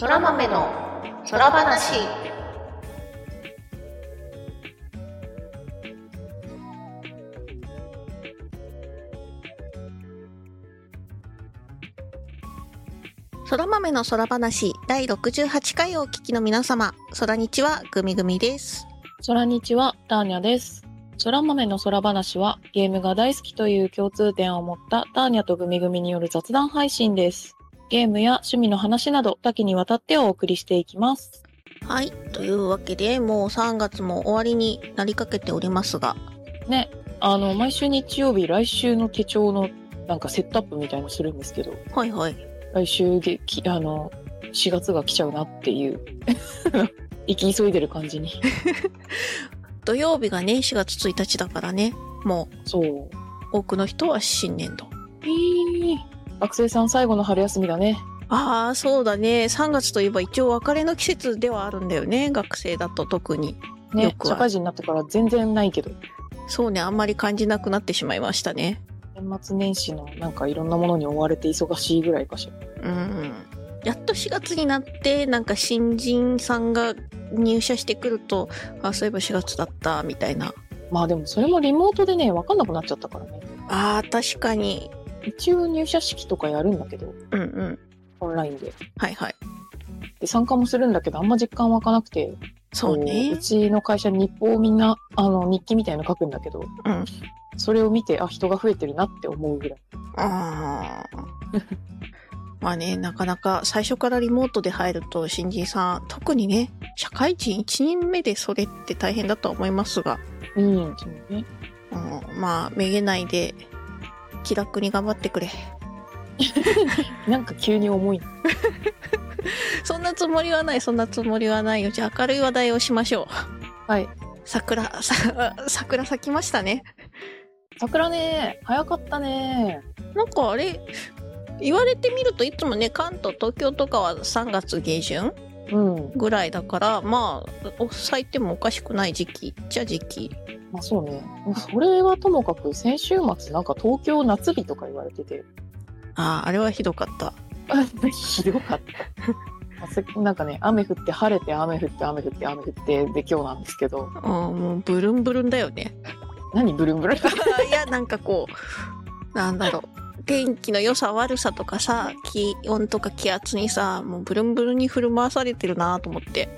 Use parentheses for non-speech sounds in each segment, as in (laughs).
そら豆の空話そら豆の空話第68回をお聞きの皆様、空日はグミグミです。空日はターニャです。空豆の空話はゲームが大好きという共通点を持ったターニャとグミグミによる雑談配信です。ゲームや趣味の話など多岐にわたってお送りしていきます。はい。というわけで、もう3月も終わりになりかけておりますが、ね、あの、毎週日曜日、来週の手帳のなんかセットアップみたいのするんですけど、はいはい。来週でき、あの、4月が来ちゃうなっていう、(laughs) 生き急いでる感じに。(laughs) 土曜日がね、4月1日だからね、もそう。う多くの人は新年度。えー、学生さん最後の春休みだね。ああ、そうだね。3月といえば一応別れの季節ではあるんだよね。学生だと特に。よね、社会人になってから全然ないけど。そうね、あんまり感じなくなってしまいましたね。年末年始のなんかいろんなものに追われて忙しいぐらいかしら。うん。やっと4月になって、なんか新人さんが入社してくると、あ、そういえば4月だった、みたいな。まあでもそれもリモートでね、わかんなくなっちゃったからね。ああ、確かに。一応入社式とかやるんだけど、うんうん。オンラインで。はいはい。で、参加もするんだけど、あんま実感湧かなくて。こそうねう。ちの会社日報をみんな、あの、日記みたいの書くんだけど、うん。それを見て、あ、人が増えてるなって思うぐらい。ああ。(laughs) まあね、なかなか最初からリモートで入ると新人さん、特にね、社会人1年目でそれって大変だとは思いますが、うん、そうね。うん、まあ、めげないで、気楽に頑張ってくれ。なんか急に重い。(laughs) そんなつもりはない、そんなつもりはないよ。じゃあ明るい話題をしましょう。はい。桜、さ、(laughs) 桜咲きましたね。桜ね、早かったね。なんかあれ、言われてみるといつもね、関東、東京とかは3月下旬うん。ぐらいだから、まあ、お咲いてもおかしくない時期じゃ時期。まあそうね。それはともかく先週末なんか東京夏日とか言われてて。ああ、あれはひどかった。ひどかった。(laughs) せなんかね、雨降って晴れて雨降って雨降って雨降ってで今日なんですけど、うん、もうブルンブルンだよね。何ブルンブルン？(laughs) いや、なんかこう、なんだろう。天気の良さ悪さとかさ、気温とか気圧にさ、もうブルンブルンに振る舞わされてるなと思って。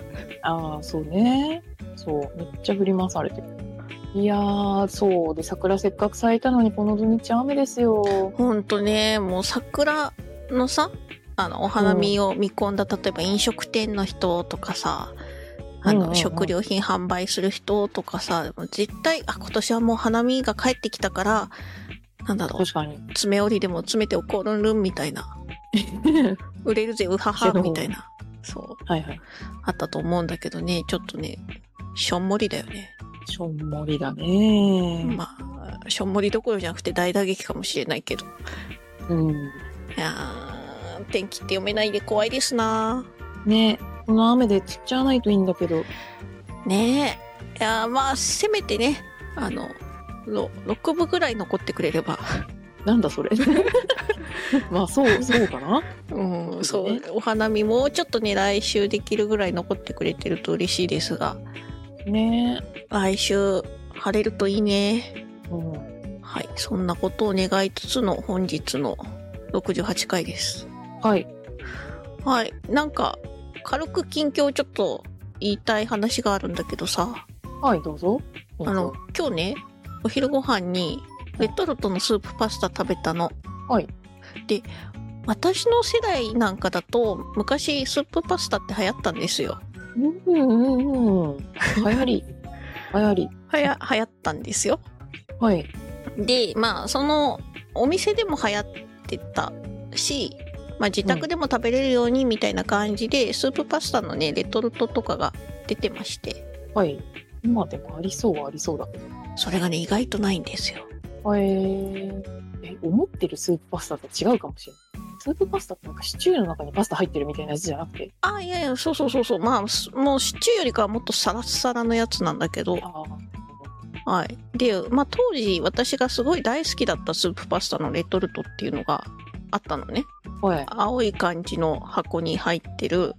ああ、そうね。そう、めっちゃ振り回されてる。いやー、そう。で、桜せっかく咲いたのにこの土日雨ですよ。ほんとね、もう桜のさ、あの、お花見を見込んだ、例えば飲食店の人とかさ、あの、うんうんうん食料品販売する人とかさ、絶対、あ、今年はもう花見が帰ってきたから、なんだろう、確かに。爪折りでも詰めておこうルンルンみたいな、(laughs) 売れるぜ、うはは、みたいな、そう、はいはい。あったと思うんだけどね、ちょっとね、しょんもりだよね。しょんもりだね。まあ、しょんもりどころじゃなくて大打撃かもしれないけど。うん。いやー天気って読めないで怖いですなねこの雨で散っちゃわないといいんだけど。ねえ。いやーまあ、せめてね、あの、ろ6部ぐらい残ってくれれば。なんだそれ。(laughs) まあそう、そうかな。うん、そそうねう、お花見もうちょっとね、来週できるぐらい残ってくれてると嬉しいですが、ね来週晴れるといいね。うん。はい、そんなことを願いつつの本日の68回です。はい。はい、なんか、軽く近況ちょっと言いたい話があるんだけどさ、はい、どうぞ。どうぞあの、今日ね、お昼ご飯にレトルトのスープパスタ食べたの。はい。で、私の世代なんかだと、昔スープパスタって流行ったんですよ。うんうんうんうん。流行り。流行り。はや、流行ったんですよ。はい。で、まあ、その、お店でも流行ってたし、まあ、自宅でも食べれるようにみたいな感じで、スープパスタのね、レトルトとかが出てまして、はい。今でもありそうはありそうだ。それがね、意外とないんですよ。えー、え、思ってるスープパスタと違うかもしれない。スープパスタってなんかシチューの中にパスタ入ってるみたいなやつじゃなくて。あ、いやいや、そうそうそうそう。まあ、すもうシチューよりかはもっとサラッサラのやつなんだけど、あはい。で、まあ当時私がすごい大好きだったスープパスタのレトルトっていうのがあったのね。い。青い感じの箱に入ってる、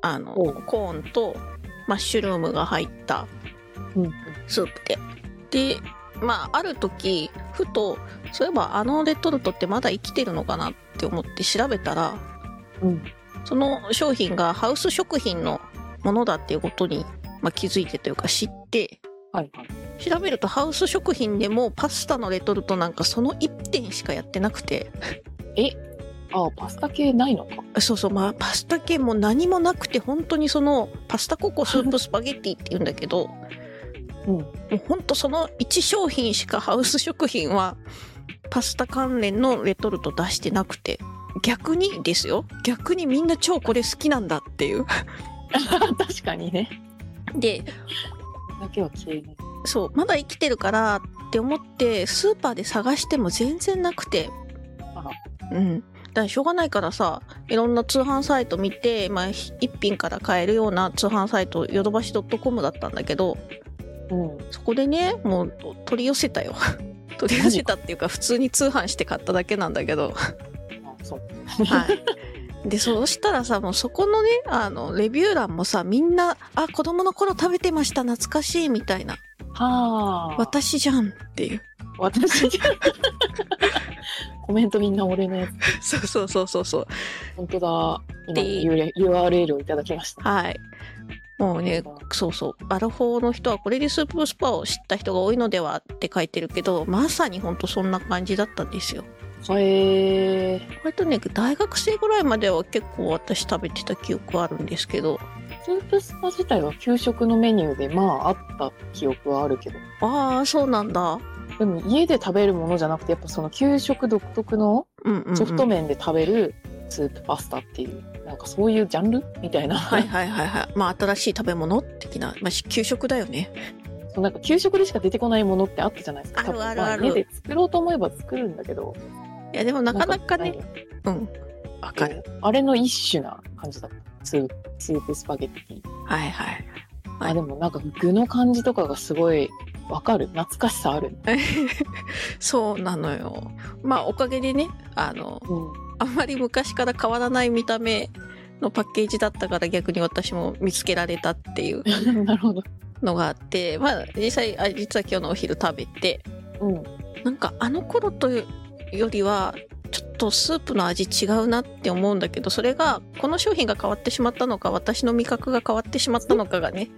あのコーンとマッシュルームが入ったうん。スープででまあある時ふとそういえばあのレトルトってまだ生きてるのかなって思って調べたらうん。その商品がハウス食品のものだっていうことに、まあ、気づいてというか知ってはいはい。調べるとハウス食品でもパスタのレトルトなんかその1点しかやってなくてああ、パスタ系ないの？か。そうそうまあパスタ系も何もなくて本当にそのパスタココスープスパゲッティって言うんだけどうん。もう本当その1商品しかハウス食品はパスタ関連のレトルト出してなくて逆にですよ逆にみんな超これ好きなんだっていう (laughs) 確かにね。でだけは消えない。そうまだ生きてるからって思ってスーパーで探しても全然なくてあうんだからしょうがないからさいろんな通販サイト見て、まあ、ひ一品から買えるような通販サイトヨドバシ .com だったんだけどうん。そそこでねもう取り寄せたよ取り寄せたっていうか普通に通販して買っただけなんだけどあそう。はい。で、そうしたらさ、もうそこのね、あの、レビュー欄もさ、みんな、あ、子供の頃食べてました、懐かしい、みたいな。はあ。私じゃんっていう。私じゃコメントみんな俺のやつ。(laughs) そうそうそうそうそう。本当だ。今 URL をいただきました。はい。もうね、そうそう。アラフォーの人はこれでスープスパを知った人が多いのではって書いてるけど、まさにほんとそんな感じだったんですよ。へえ割とね、大学生ぐらいまでは結構私食べてた記憶あるんですけど、スープスパ自体は給食のメニューでまああった記憶はあるけど。ああ、そうなんだ。でも家で食べるものじゃなくてやっぱその給食独特の。ソフト麺で食べるスープパスタっていう、なんかそういうジャンルみたいな。はいはいはいはい。まあ新しい食べ物的な、まあ給食だよね。そうなんか給食でしか出てこないものってあったじゃないですか。あるあるあるま家で作ろうと思えば作るんだけど。いやでもなかなかね、いうん。わかる。あれの一種な感じだった。スープスープスパゲッティ。はいはい。はいあ、でもなんか具の感じとかがすごいわかる。懐かしさある。(laughs) そうなのよ。まあおかげでね、あの、うん。あんまり昔から変わらない見た目のパッケージだったから逆に私も見つけられたっていう。(laughs) のがあって、まあ実際、あ実は今日のお昼食べて、うん。なんかあの頃というよりは、ちょっとスープの味違うなって思うんだけど、それがこの商品が変わってしまったのか、私の味覚が変わってしまったのかがね。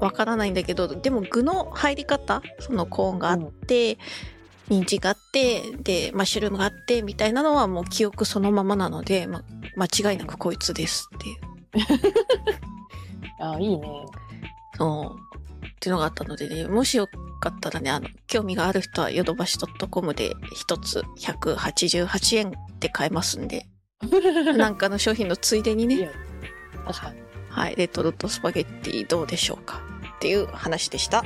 わからないんだけど、でも具の入り方、そのコーンがあって、人参があって、で、マッシュルームがあって、みたいなのはもう記憶そのままなので、ま、間違いなくこいつですっていう。(laughs) あ、いいね。そう。っていうのがあったのでね、もしよかったらね、あの、興味がある人はヨドバシ .com で一つ188円で買えますんで、(laughs) なんかの商品のついでにね確かに。はい、レトルトスパゲッティどうでしょうかっていう話でした。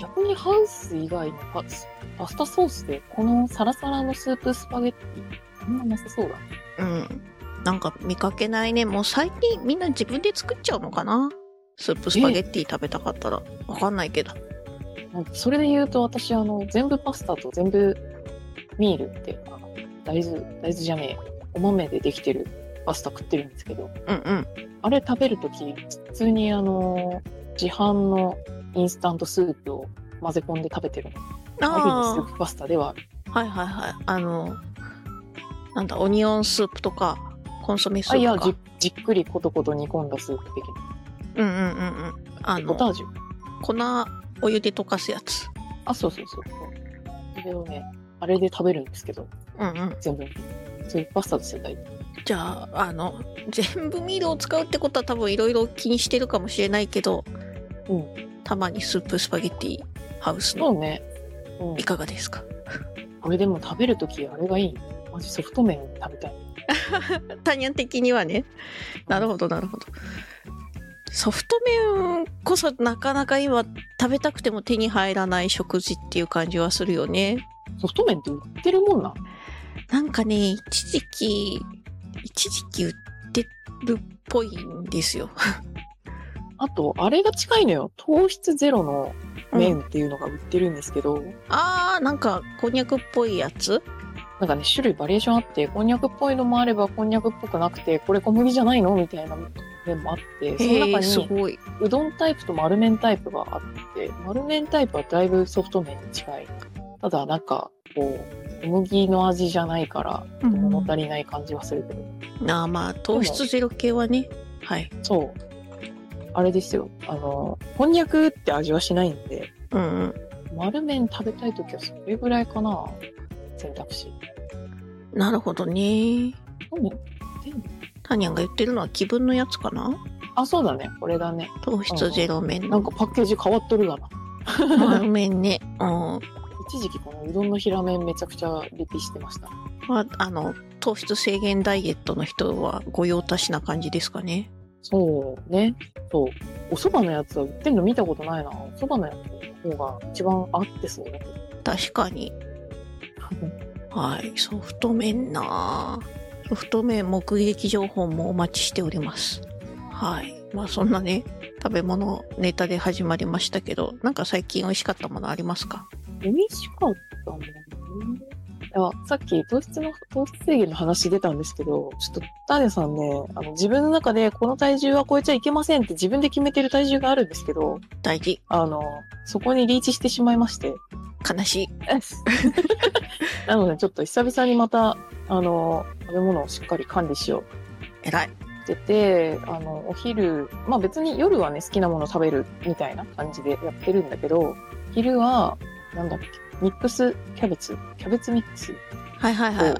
逆にハウス以外のパスパスタソースでこのサラサラのスープスパゲッティ、そんななさそうだ。うん。なんか見かけないね。もう最近みんな自分で作っちゃうのかなスープスパゲッティ食べたかったら。わかんないけど。それで言うと私、あの、全部パスタと全部ミールって、あの大豆、大豆じゃねえ、お豆でできてるパスタ食ってるんですけど、うんうん。あれ食べるとき、普通にあの、自販のインスタントスープを混ぜ込んで食べてるの。ある意味スあープパスタではある。あ、はいはいはい。あの、なんだ、オニオンスープとか、コンソメスあ、いや、ープか。じじっくりコトコト煮込んだスープ的うんうんうんうん。あな。ポタの、ージュ？粉、お湯で溶かすやつ。あ、そうそうそう。それをね、あれで食べるんですけど、うんうん。全部。そういうパスタですよ、大体。じゃあ、あの、全部ミールを使うってことは多分いろいろ気にしてるかもしれないけど、うん。たまにスープスパゲッティハウスのそうね。うんい。かがですか？(laughs) これでも食べるとき、あれがいい。マジソフト麺食べたい。タニャン的にはね。なるほど、なるほど。ソフト麺こそなかなか今食べたくても手に入らない食事っていう感じはするよね。ソフト麺って売ってるもんなんなんかね、一時期、一時期売ってるっぽいんですよ。あと、あれが近いのよ。糖質ゼロの麺っていうのが売ってるんですけど、あー、なんかこんにゃくっぽいやつ？なんかね、種類バリエーションあって、こんにゃくっぽいのもあれば、こんにゃくっぽくなくて、これ小麦じゃないのみたいな麺もあって、その中に。うどんタイプと丸麺タイプがあって、丸麺タイプはだいぶソフト麺に近い。ただなんか、こう、小麦の味じゃないから、物足りない感じはするけど。ああまあ糖質ゼロ系はね。はい。そう。あれですよ。あの、こんにゃくって味はしないんで、うんうん。丸麺食べたいときはそれぐらいかな。選択肢。なるほどね。なんででもタニャンが言ってるのは気分のやつかな？あ、そうだね。これだね。糖質ゼロ麺のなんかパッケージ変わっとるがな。丸麺ね。うん。一時期このうどんの平麺めちゃくちゃリピしてました。まあ、あの、糖質制限ダイエットの人は御用達な感じですかね？そうね。そう。お蕎麦のやつは売ってんの見たことないな。お蕎麦のやつの方が一番合ってそうだけど。確かに。はい。ソフト麺なソフト麺目撃情報もお待ちしております。はい。まあそんなね、食べ物ネタで始まりましたけど、なんか最近美味しかったものありますか？美味しかったもんね。いや、さっき糖質の、糖質制限の話出たんですけど、ちょっと、ターネさんね、あの、自分の中でこの体重は超えちゃいけませんって自分で決めてる体重があるんですけど、大事。あの、そこにリーチしてしまいまして。悲しい。(laughs) なので、ちょっと久々にまた、あの、食べ物をしっかり管理しよう偉い。ってて、あの、お昼、まあ別に夜はね、好きなもの食べるみたいな感じでやってるんだけど、昼は、なんだっけ、ミックスキャベツ、キャベツミックスはいはいはいを。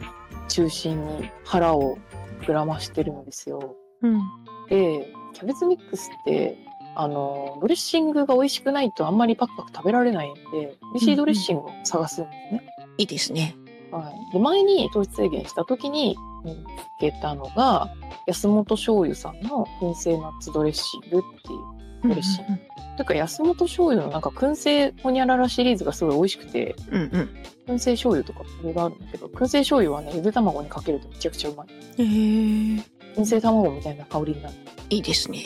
中心に腹を膨らましてるんですよ。うん。で、キャベツミックスって、あの、ドレッシングが美味しくないとあんまりパクパク食べられないんで、美味しいドレッシングを探すんですね。いいですね。はい。で、前に糖質制限した時に見つけたのが、安本醤油さんの燻製ナッツドレッシングっていう。嬉しいうんてか、安本醤油のなんか燻製ホニャララシリーズがすごい美味しくて、うんうん。燻製醤油とかいろいろあるんだけど、燻製醤油はね、ゆで卵にかけるとめちゃくちゃうまい。えー、燻製卵みたいな香りになる。いいですね。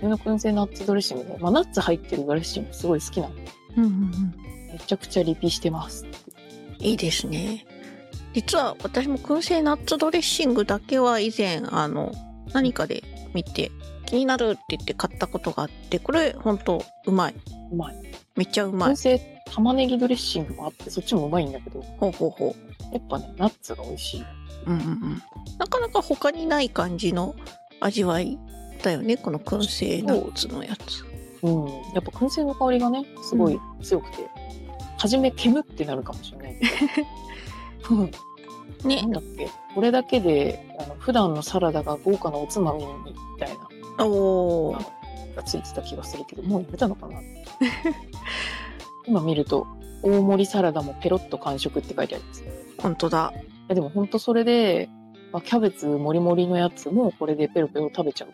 その燻製ナッツドレッシングで、まあナッツ入ってるドレッシングすごい好きなの。うんうんうん。めちゃくちゃリピしてます。いいですね。実は私も燻製ナッツドレッシングだけは以前、あの、何かで見て、気になるって言って買ったことがあって、これ本当うまい。うまい。めっちゃうまい燻。製玉ねぎドレッシングもあって、そっちもうまいんだけど、ほうほうほやっぱね、ナッツが美味しい。う。うんうんうん。なかなか他にない感じの味わいだよね、この燻製ナッツのやつ。うん。やっぱ燻製の香りがね、すごい強くて、初め煙ってなるかもしれないけど。うん (laughs) ねなん。だっけ？これだけで、あの、普段のサラダが豪華なおつまみに、みたいな、おー。がついてた気がするけど、もうやめたのかな？今見ると、大盛りサラダもペロッと完食って書いてあります。い本当だ。やでも本当それで、まあ、キャベツもりもりのやつもこれでペロペロ食べちゃ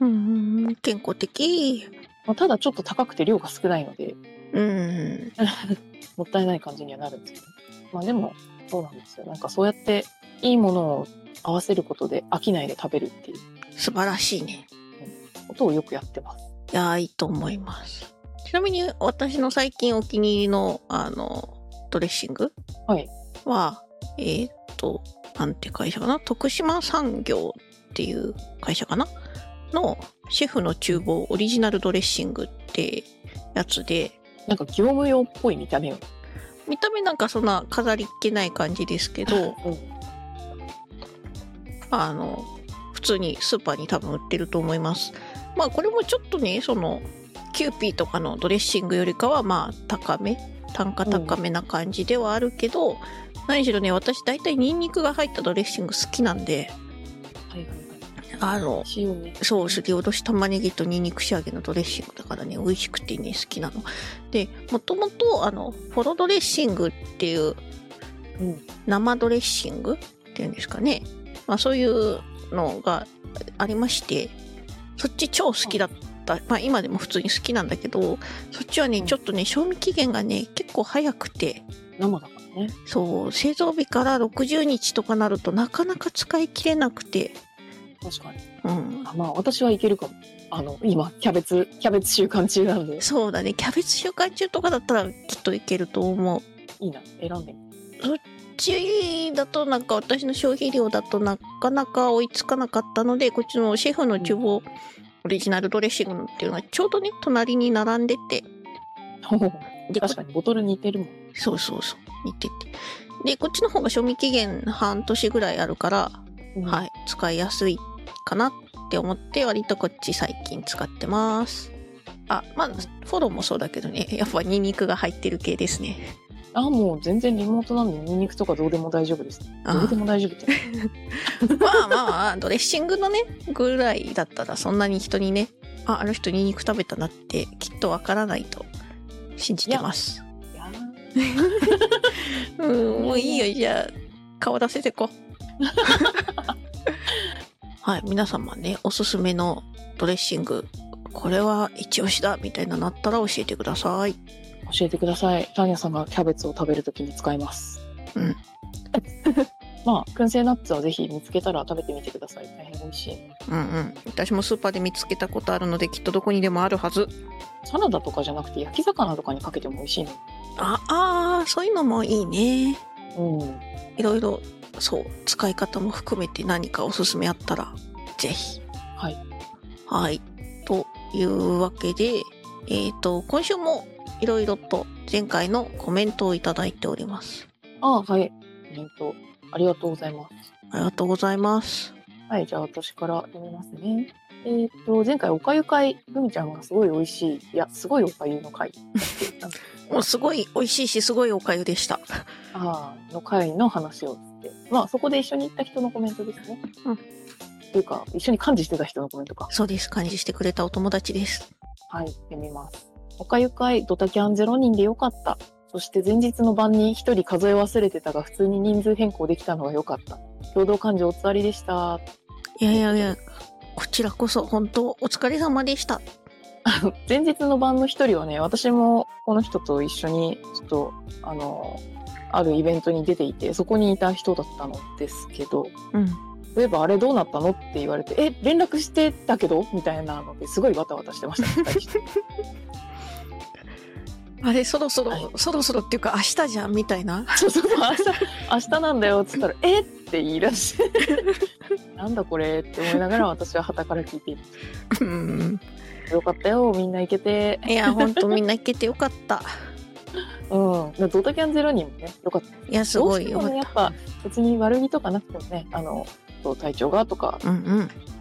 う。うん。健康的。まあ、ただちょっと高くて量が少ないので、うんうん。(laughs) もったいない感じにはなるんですけど。まあでも、そうなんですよ。なんかそうやっていいものを合わせることで飽きないで食べるっていう素晴らしいね。ことをよくやってます。いやー、いいと思います。ちなみに私の最近お気に入りの、あの、ドレッシングはい。は、えーっと、なんて会社かな？徳島産業っていう会社かな？のシェフの厨房オリジナルドレッシングってやつで、なんか業務用っぽい見た目を。見た目なんかそんな飾りっ気ない感じですけど、(laughs) うん。あの、普通にスーパーに多分売ってると思います。まあこれもちょっとね、その、キューピーとかのドレッシングよりかはまあ高め、単価高めな感じではあるけど、何しろね、私大体ニンニクが入ったドレッシング好きなんで、はいはいはい。あの。そう、すりおろし玉ねぎとニンニク仕上げのドレッシングだからね、美味しくてね、好きなの。で、もともと、あの、フォロドレッシングっていううん。生ドレッシングっていうんですかね。まあそういうのがありまして、そっち超好きだった。まあ今でも普通に好きなんだけど、そっちはね、うんちょっとね、賞味期限がね、結構早くて、生だからね。そう、製造日から60日とかなるとなかなか使い切れなくて、確かに。うん。あまあ私はいけるかも。あの、今、キャベツ、キャベツ週間中なんで、そうだね、キャベツ週間中とかだったらきっといけると思う。いいな。選んでみこっちだとなんか私の消費量だとなかなか追いつかなかったのでこっちのシェフの厨房オリジナルドレッシングっていうのがちょうどね、隣に並んでて、で、こ確かにボトル似てるもん。そうそうそう、似てて。で、こっちの方が賞味期限半年ぐらいあるから、はい、使いやすいかなって思って、割とこっち最近使ってます。あ、まあ、フォローもそうだけどね、やっぱニンニクが入ってる系ですね。あ、もう全然リモートなんでニンニクとかどうでも大丈夫です。あどうでも大丈夫って。(laughs) まあまあまあ、ドレッシングのね、ぐらいだったらそんなに人にね、あ、あの人ニンニク食べたなってきっとわからないと信じてます。いやうん、(laughs) もういいよ、じゃあ、顔出せてこ。(laughs) はい、皆様ね、おすすめのドレッシング、これは一押しだ、みたいなのあったら教えてください。教えてください。ターニャさんがキャベツを食べるときに使います。うん。(laughs) まあ、燻製ナッツはぜひ見つけたら食べてみてください。大変美味しい。うんうん。私もスーパーで見つけたことあるので、きっとどこにでもあるはず。サラダとかじゃなくて焼き魚とかにかけても美味しいの。あ、あー、そういうのもいいね。うん。いろいろ、そう、使い方も含めて何かおすすめあったら、ぜひ。はい。はい。というわけで、えっ、と、今週もいろいろと前回のコメントをいただいております。ああ、はい。コメント、ありがとうございます。ありがとうございます。はい、じゃあ私から読みますね。えっ、と、前回おかゆ会、ぐみちゃんがすごい美味しい、いや、すごいおかゆの会 (laughs) もうすごい美味しいし、すごいおかゆでした。(laughs) ああ、の会の話をつって。まあ、そこで一緒に行った人のコメントですね。うんっていうか、一緒に幹事してた人のコメントか。そうです。感じしてくれたお友達です。はい、読みます。おかゆ会、ドタキャン0人でよかった。そして前日の晩に一人数え忘れてたが、普通に人数変更できたのが良かった。共同幹事おつわりでした。いやいやいや、こちらこそ本当お疲れ様でした。(laughs) 前日の晩の一人はね、私もこの人と一緒に、ちょっと、あの、あるイベントに出ていて、そこにいた人だったのですけど、うん。そういえばあれどうなったのって言われて、え、連絡してたけど？みたいなのですごいわたわたしてました、(laughs) あれ、そろそろ、はいそろそろっていうか明日じゃんみたいな？(laughs) そうそうそう、明日、明日なんだよっつったら、え？って言い出して、(laughs) なんだこれって思いながら私は旗から聞いている。うん。よかったよ、みんな行けて。いや、本当みんな行けてよかった。うん。ドタキャンゼロ人もね、よかった。いや、すごいどうしてもね、やよかっっぱ別に悪気とかなくてもね、あの、そう体調がとか。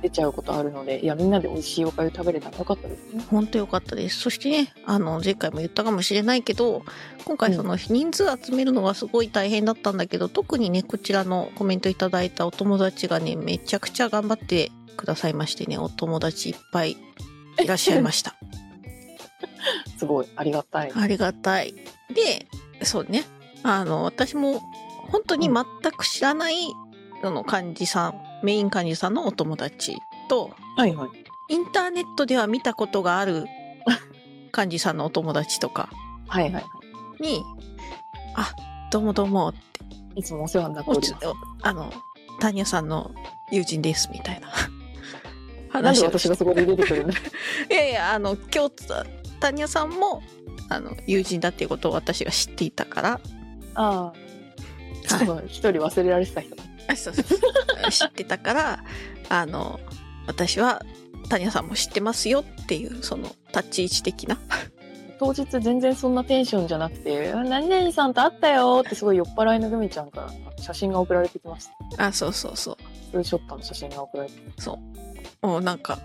出ちゃうことあるので、いや、みんなで美味しいおかゆ食べれたらよかったですね。本当よかったです。そしてね、あの、前回も言ったかもしれないけど、今回その人数集めるのがすごい大変だったんだけど、特にね、こちらのコメントいただいたお友達がね、めちゃくちゃ頑張ってくださいましてね、お友達いっぱいいらっしゃいました。(laughs) すごい、ありがたい。ありがたい。で、そうね、あの、私も本当に全く知らない、その幹事さん、メイン幹事さんのお友達と、はいはい。インターネットでは見たことがある (laughs) 幹事さんのお友達とかはいはいはに、あ、どうもどうもって、い。いつもお世話になっております。あの、タニャさんの友人です、みたいななんで私がそこで出てくるんだ (laughs) いやいや、あの、今日、タニャさんも、あの、友人だっていうことを私が知っていたから、ああ、はいそう、一人忘れられてた人。あそうそうそう (laughs) 知ってたから、あの、私は、タニャさんも知ってますよっていう、その、立ち位置的な。当日全然そんなテンションじゃなくて、あ何々さんと会ったよってすごい酔っ払いのグミちゃんから写真が送られてきました。あ、そうそうそう。ツーショットの写真が送られてきそう。もうなんか、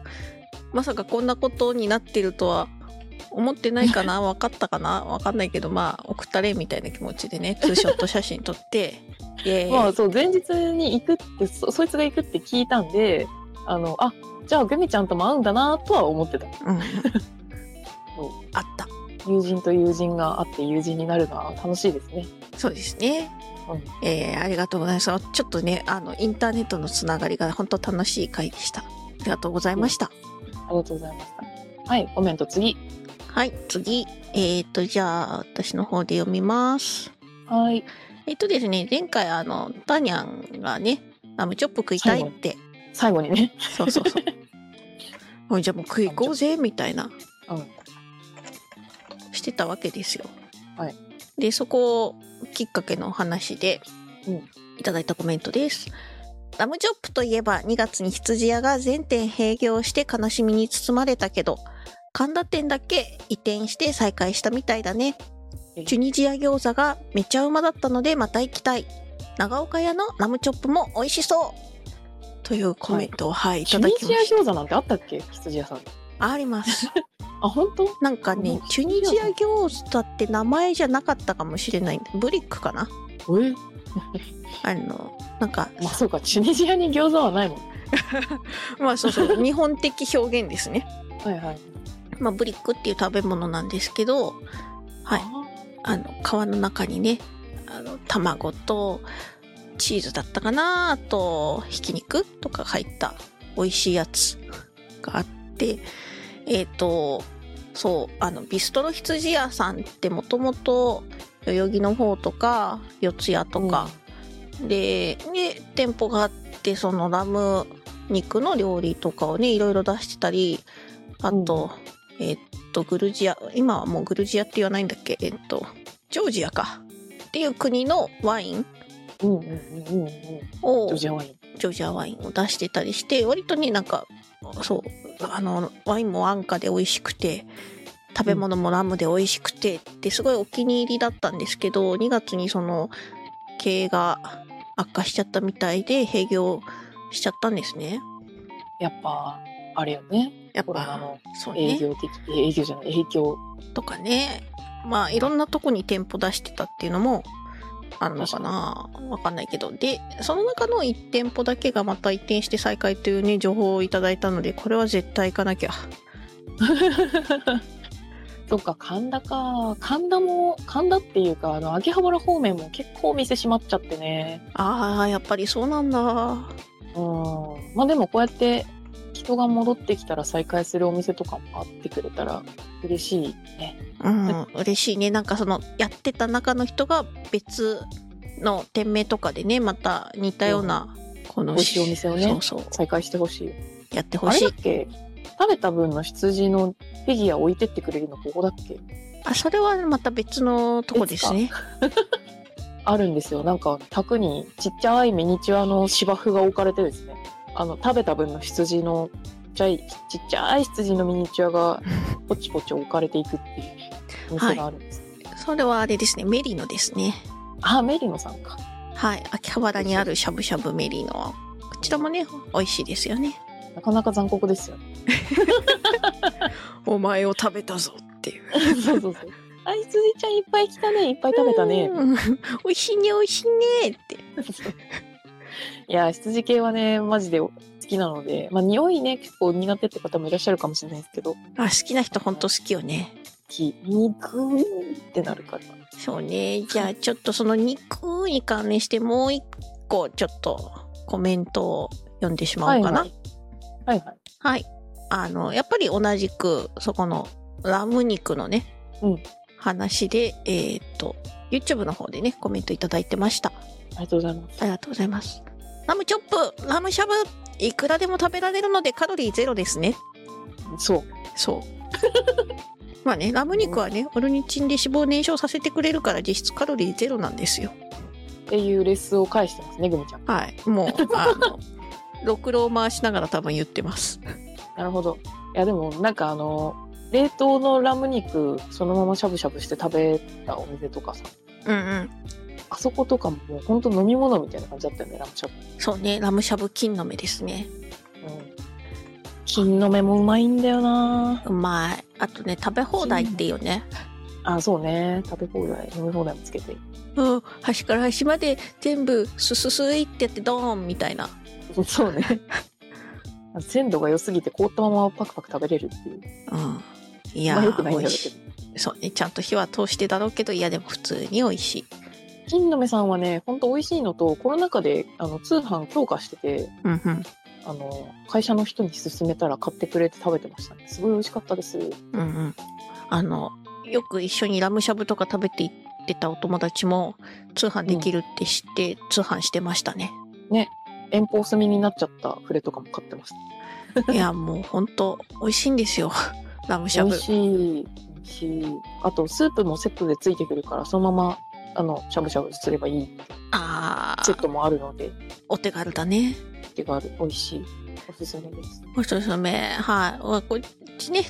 まさかこんなことになってるとは思ってないかな？(laughs) 分かったかな？分かんないけど、まあ、送ったれみたいな気持ちでね、ツーショット写真撮って、(laughs) イエーイまあそう、前日に行くってそ、そいつが行くって聞いたんで、あの、あ、じゃあグミちゃんとも会うんだなとは思ってた。うん。(laughs) あった。友人と友人が会って友人になるのは楽しいですね。そうですね。うんえーありがとうございます。ちょっとね、あの、インターネットのつながりが本当楽しい回でした。ありがとうございました。ありがとうございました。はい、コメント次。はい、次。えっ、と、じゃあ、私の方で読みます。はい。えっ、とですね、前回あの、タニャンがね、ラムチョップ食いたいって、最後にね。そうそうそ (laughs) う。じゃあもう食い行こうぜ、みたいな、うん。してたわけですよ。はい。で、そこをきっかけの話でうん、いただいたコメントです。ラムチョップといえば2月に羊屋が全店閉業して悲しみに包まれたけど、神田店だけ移転して再開したみたいだね。チュニジア餃子がめっちゃうまだったのでまた行きたい。長岡屋のラムチョップも美味しそう。というコメントを、はい、いたチュニジアだきました。餃子なんてあったっけ？羊屋さん。あります。(laughs) あ、本当？なんかね、チュニジア餃子って名前じゃなかったかもしれないブリックかな？え？(laughs) あの、なんか、まあそうか、チュニジアに餃子はないもん。(laughs) まあそうそう、日本的表現ですね。はいはい。まあ、ブリックっていう食べ物なんですけど、はい。あの、皮の中にね、あの、卵と、チーズだったかなあと、ひき肉とか入った美味しいやつがあって、えっ、と、そう、あの、ビストロ羊屋さんってもともと、代々木の方とか、四谷とか、で、で、店舗があって、そのラム肉の料理とかをね、いろいろ出してたり、あと、えっと、グルジア、今はもうグルジアって言わないんだっけ？えっと、ジョージアか。っていう国のワインを、ョージアワイン。ジョージアワインを出してたりして、割とね、なんか、そう、あの、ワインも安価で美味しくて、食べ物もラムで美味しくてってすごいお気に入りだったんですけど、2月にその、経営が悪化しちゃったみたいで閉業しちゃったんですね。やっぱ、あれよね。やっぱ、そうね。営業的、営業じゃない、影響。とかね。まあ、いろんなとこに店舗出してたっていうのもあるのかなわかんないけど。で、その中の1店舗だけがまた移転して再開というね、情報をいただいたので、これは絶対行かなきゃ。(laughs) そっか、神田か。神田も、神田っていうか、あの、秋葉原方面も結構お店閉まっちゃってね。ああ、やっぱりそうなんだ。うん。まあでもこうやって人が戻ってきたら再開するお店とかもあってくれたら嬉しいね。うん、嬉しいね。なんかその、やってた中の人が別の店名とかでね、また似たような、この、美味しいお店をねそうそう、再開してほしいよ。やってほしい食べた分の羊のフィギュア置いてってくれるのここだっけ？あ、それはまた別のとこですね。(laughs) あるんですよ。なんか、卓にちっちゃいミニチュアの芝生が置かれてですね、あの、食べた分の羊のちっちゃい、ちっちゃい羊のミニチュアが (laughs) ポチポチ置かれていくっていうお店があるんです。それはあれですね、メリノですね。あ、メリノさんか。はい。秋葉原にあるしゃぶしゃぶメリノ。こちらもね、美味しいですよね。なかなか残酷ですよね。(laughs) お前を食べたぞっていう。(laughs) そうそうそう。あ、羊ちゃんいっぱい来たね、いっぱい食べたね。うん美味しいね、美味しいねって。いや、羊系はね、マジで好きなので、まあ、匂いね、結構苦手って方もいらっしゃるかもしれないですけど、あ、好きな人ほんと好きよね。き肉ってなるから。そうね。じゃあちょっとその肉に関連してもう一個ちょっとコメントを読んでしまおうかな。はいはい。はいはい。あの、やっぱり同じく、そこのラム肉のね、うん話で、えーっと、YouTube の方でね、コメントいただいてました。ありがとうございます。ありがとうございます。ラムチョップ、ラムしゃぶ、いくらでも食べられるのでカロリーゼロですね。そう。そう。(laughs) まあね、ラム肉はね、オルニチンで脂肪を燃焼させてくれるから実質カロリーゼロなんですよ。っていうレッスンを返してますね、グミちゃん。はい。もう、あの、(laughs) ろくろを回しながら多分言ってます。なるほど。いや、でも、なんかあの、冷凍のラム肉、そのまましゃぶしゃぶして食べたお店とかさ、うんうん。あそことかももうほんと飲み物みたいな感じだったよね、ラムしゃぶ。そうね、ラムしゃぶ金の目ですね。うん。金の目もうまいんだよなうまい。あとね、食べ放題っていいよね。あ、そうね。食べ放題、飲み放題もつけて。うん、端から端まで全部スススイってやってドーンみたいな。そうね。鮮度が良すぎて凍ったままパクパク食べれるっていう。うん。いやまあ良くないー、んだろうけ美味しい。そうね、ちゃんと火は通してだろうけど、いやでも普通に美味しい。ど。金の目さんはね、ほんと美味しいのと、コロナ禍であの通販強化してて、うんうん。あの、会社の人に勧めたら買ってくれて食べてましたね。すごい美味しかったです。うんうん。あの、よく一緒にラムしゃぶとか食べて行ってたお友達も通販できるって知って通販してましたね。遠方済みになっちゃったフレとかも買ってました。いや、もうほんと美味しいんですよ。(laughs) ラムしゃぶ美味。しい。美味しい。あと、スープもセットでついてくるから、そのままあの、しゃぶしゃぶすればいいあセットー、もあるので、お手軽だね。手軽、美味しい。おすすめです。おすすめ。はい。まあこっちね、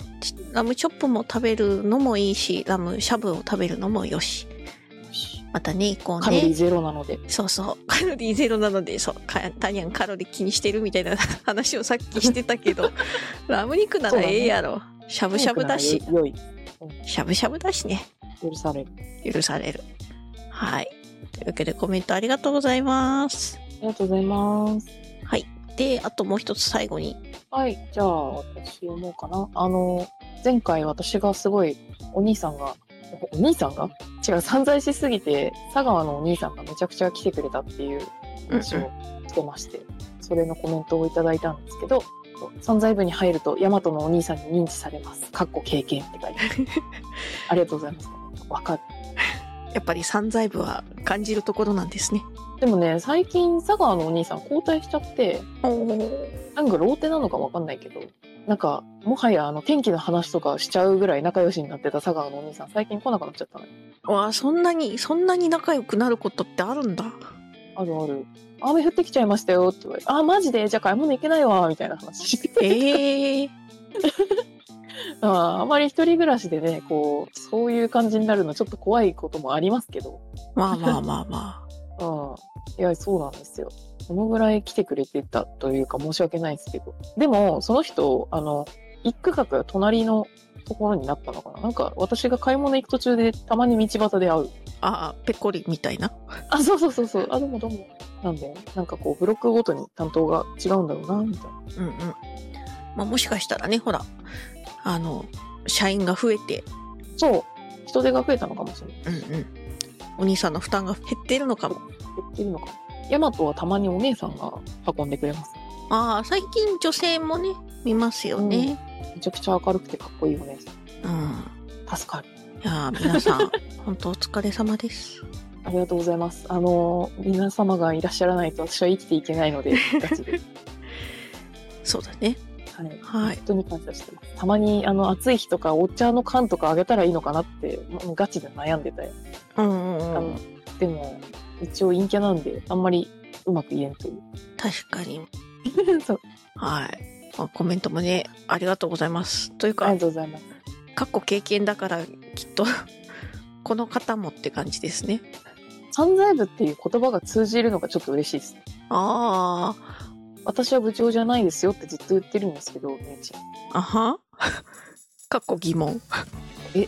ラムチョップも食べるのもいいし、ラムしゃぶを食べるのもよし。またね、こうカロリーね。ゼロなので。そうそう。カロリーゼロなので、そう。かタニャンカロリー気にしてるみたいな (laughs) 話をさっきしてたけど、(laughs) ラム肉ならええやろ。しゃぶしゃぶだし。しゃぶしゃぶだしね。許される。許される。はい。というわけでコメントありがとうございます。ありがとうございます。はい。で、あともう一つ最後に。はい、じゃあ私読もうかな。あの、前回私がすごいお兄さんが、お兄さんが？違う、散財しすぎて、佐川のお兄さんがめちゃくちゃ来てくれたっていう話をしてまして、それのコメントをいただいたんですけど、散財部に入ると、ヤマトのお兄さんに認知されます。かっこ経験って書いて。(laughs) ありがとうございます。わかる。やっぱり散財部は感じるところなんですね。でもね、最近佐川のお兄さん交代しちゃって、なんかローテなのかわかんないけど、なんか、もはやあの天気の話とかしちゃうぐらい仲良しになってた佐川のお兄さん、最近来なくなっちゃったのよ。わあ、そんなに、そんなに仲良くなることってあるんだ。あるある。雨降ってきちゃいましたよって言われて、あ、マジで？じゃあ買い物行けないわ、みたいな話してて。ええあああまり一人暮らしでね、こう、そういう感じになるのちょっと怖いこともありますけど。まあまあまあまうん。(laughs) いや、そうなんですよ。そのぐらい来てくれてたというか申し訳ないですけど。でも、その人、あの、一区画隣のところになったのかななんか、私が買い物行く途中でたまに道端で会う。あ。ああ、ペコリみたいな？(laughs) あ、そうそうそうそう。あ、どうもどうも。なんで、なんかこう、ブロックごとに担当が違うんだろうな、みたいな。うんうん。まあもしかしたらね、ほら、あの、社員が増えて、そう。人手が増えたのかもしれない。うんうん。お兄さんの負担が減ってるのかも。減ってるのか。ヤマトはたまにお姉さんが運んでくれます。ああ、最近女性もね、見ますよね。めちゃくちゃ明るくてかっこいいお姉さうん。ん。助かる。いやー皆さん、(laughs) 本当お疲れ様です。ありがとうございます。あのー、皆様がいらっしゃらないと私は生きていけないので。(laughs) そうだね。はい。はい。本当に感謝してます。たまに、あの、暑い日とかお茶の缶とかあげたらいいのかなって、もうガチで悩んでたよ。うんうんうん。でも、一応陰キャなんで、あんまりうまく言えんという。確かに。(laughs) そう。はい。まあコメントもね、ありがとうございます。というかありが、とうございます。過去経験だから、きっと、(laughs) この方もって感じですね。散財部っていう言葉が通じるのがちょっと嬉しいですね。あ私は部長じゃないですよってずっと言ってるんですけど、みゆちゃん。あ、あは過去疑問。(laughs) い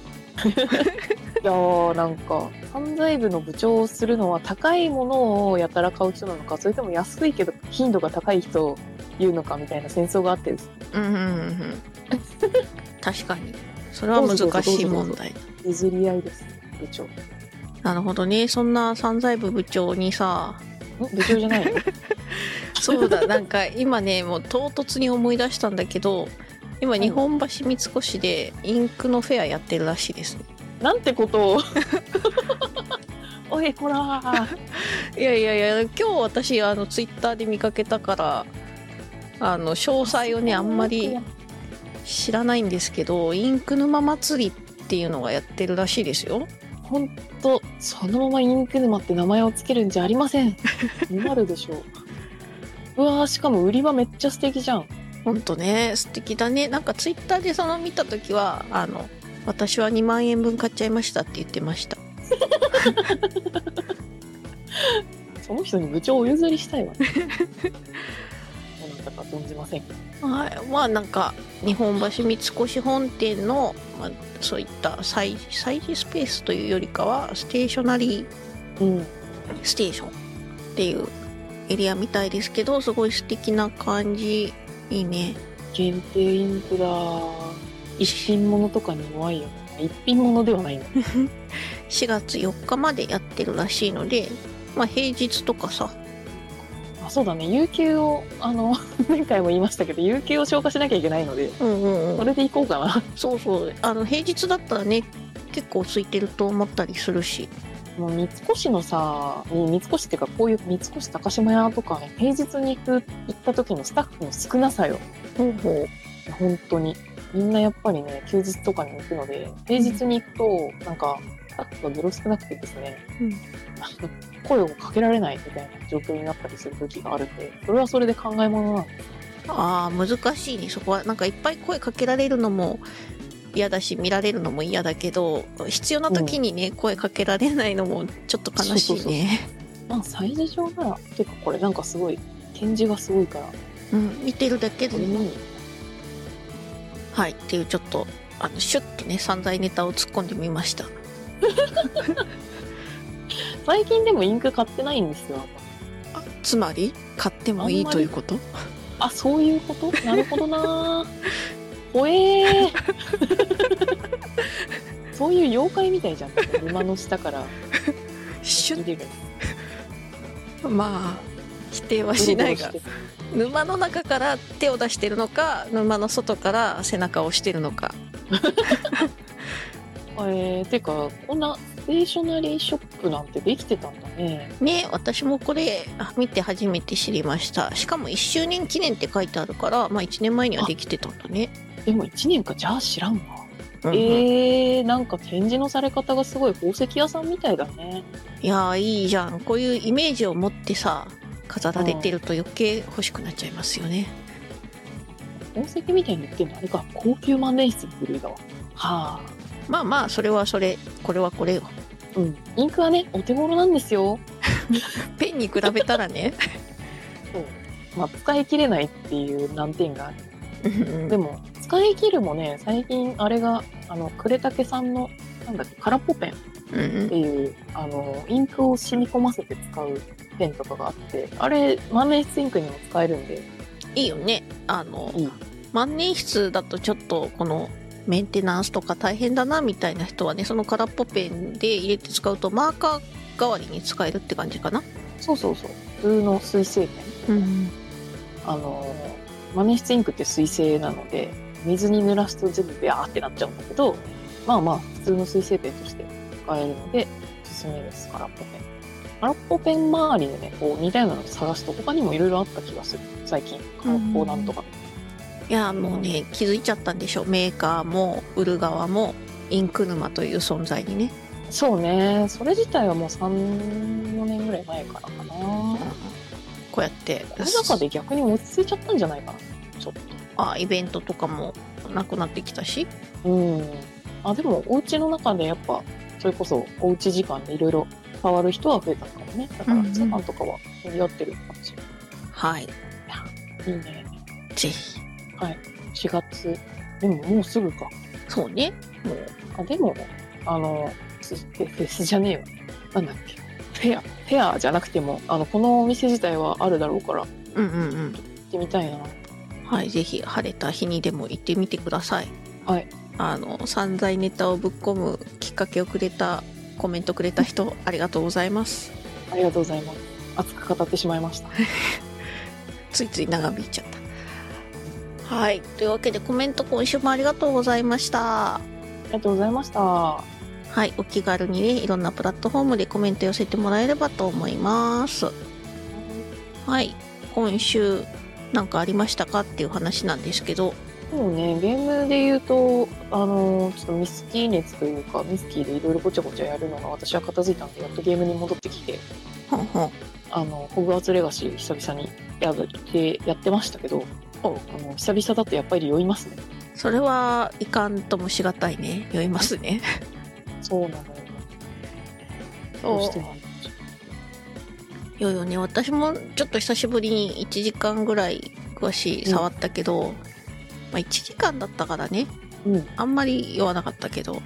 やーなんか犯罪部の部長をするのは高いものをやたら買う人なのかそれとも安いけど頻度が高い人を言うのかみたいな戦争があってですねうんうんうんうん。(laughs) 確かに。それは難しい問題。譲り合いです部長んなるほどね。そんな散財部部長にさ、部長じゃないの？(laughs) そうだ、なんか今ね、もう唐突に思い出したんだけど、今日本橋三越でインクのフェアやってるらしいですね。なんてことを？(laughs) おいこらーいやいやいや、今日私、あの、ツイッターで見かけたから、あの、詳細をね、あんまり知らないんですけど、インク沼祭りっていうのがやってるらしいですよ。ほんとそのままインク沼って名前をつけるんじゃありません (laughs) 困るでしょううわーしかも売り場めっちゃ素敵じゃんほんとね、素敵だね。なんかツイッターでその見たときは、あの、私は2万円分買っちゃいましたって言ってました。(laughs) その人に部長をお譲りしたいわね (laughs) たか存じませんはい。まあなんか、日本橋三越本店の、まあ、そういった催催事スペースというよりかは、ステーショナリーうんステーションっていうエリアみたいですけど、すごい素敵な感じ。いいね。限定インクだ一品物とかに弱いよ一品物ではないんだ4月4日までやってるらしいので、まあ平日とかさ、あそうだね有給をあの (laughs) 前回も言いましたけど有給を消化しなきゃいけないのでうんうんうん。それで行こうかなそうそう。あの、平日だったらね、結構空いてると思ったりするし。もう三越のさ三越っていうかこういう三越高島屋とかね平日に行く行った時のスタッフの少なさよほうほう。本当にみんなやっぱりね休日とかに行くので平日に行くとなんかタッフがグロ少なくてですね、うん (laughs) 声をかけられないみたいな状況になったりする時があるんで、それはそれで考え物なんです。ああ難しいね。そこはなんかいっぱい声かけられるのも嫌だし見られるのも嫌だけど必要な時にね、声かけられないのもちょっと悲しいね。まあ、催事場なら、てかこれなんかすごい、展示がすごいから、うん見てるだけでね。これ何はいっていうちょっとあのシュッとね散財ネタを突っ込んでみました (laughs) (laughs) 最近でもインク買ってないんですよ。あつまり買ってもいいということ？あ、そういうこと？なるほどな (laughs) ほえー。(laughs) そういう妖怪みたいじゃん。沼の下からシュ。ッまあ否定はしないが沼の中から手を出してるのか沼の外から背中を押してるのかえー、てか、こんなステーショナリーショップなんてできてたんだね。ね私もこれあ見て初めて知りましたしかも1周年記念って書いてあるからまあ1年前にはできてたんだねでも1年か、じゃあ知らんわ。うんうんえー、なんか展示のされ方がすごい宝石屋さんみたいだね。いやーいいじゃんこういうイメージを持ってさ飾られてると余計欲しくなっちゃいますよね宝石みたいに言ってんの？あれか、高級万年筆の部類だわ。はあ。まあまあそれはそれこれはこれようん。インクはね、お手頃なんですよ。(laughs) ペンに比べたらねそう。まあ、使い切れないっていう難点がある。うんでも、使い切るもね、最近あれが、あの、呉竹さんの、なんだっけ、空っぽペンっうんていう、あの、インクを染み込ませて使うペンとかがあって、あれ、万年筆インクにも使えるんで、いいよねあのいい。万年筆だとちょっとこのメンテナンスとか大変だなみたいな人はねその空っぽペンで入れて使うとマーカー代わりに使えるって感じかな？そうそうそう。普通の水性ペン。うんあの、万年筆インクって水性なので、水に濡らすと全部ビャーってなっちゃうんだけど、まあまあ、普通の水性ペンとして使えるので、おすすめです、空っぽペン。空っぽペン周りでね、こう似たようなのを探すと他にもいろいろあった気がする、最近。空っぽなんとか。いやもうね気づいちゃったんでしょメーカーも売る側もインク沼という存在にね、そうね、それ自体はもう3、4年ぐらい前からかな。こうやってこの中で逆に落ち着いちゃったんじゃないかな、ちょっと。あイベントとかもなくなってきたしうん。あ、でも、お家の中でやっぱ、それこそ、おうち時間でいろいろ変わる人は増えたのかもね。だから、うんうん通販とかは盛り合ってるかもしれない。はいいいね。ぜひ4月。でも、もうすぐか。そうねもうあ、でも、あの、フェスじゃねえわ。なんだっけ。フェア。フェアじゃなくても、あの、このお店自体はあるだろうから、行うんうんうんってみたいな。はいぜひ晴れた日にでも行ってみてくださいはい。あの散財ネタをぶっ込むきっかけをくれたコメントくれた人 (laughs) ありがとうございますありがとうございます。熱く語ってしまいました。(laughs) ついつい長引いちゃったはい。というわけでコメント今週もありがとうございました。ありがとうございました。はい。お気軽にねいろんなプラットフォームでコメント寄せてもらえればと思います。はい。今週なんかありましたかっていう話なんですけど。そうね、ゲームで言うと、あの、ちょっとミスキー熱というか、ミスキーでいろいろごちゃごちゃやるのが私は片付いたんで、やっとゲームに戻ってきて、ほんほん。あの、ホグワーツレガシー久々にやって、やってましたけど、おあの、久々だとやっぱり酔いますね。それはいかんともしがたいね酔いますねそうなのよ。どうしても。いやいやね私もちょっと久しぶりに1時間ぐらい詳しい触ったけど、まあ、1時間だったからねうん。あんまり酔わなかったけど